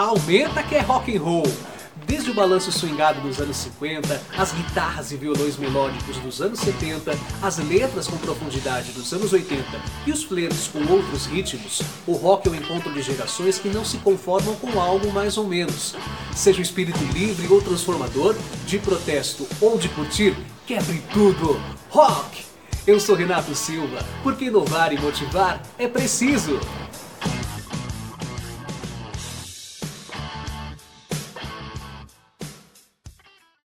Aumenta que é rock and roll. Desde o balanço swingado dos anos 50, as guitarras e violões melódicos dos anos 70, as letras com profundidade dos anos 80 e os flertes com outros ritmos, o rock é o encontro de gerações que não se conformam com algo mais ou menos. Seja o espírito livre ou transformador, de protesto ou de curtir, quebre tudo! Rock! Eu sou Renato Silva, porque inovar e motivar é preciso!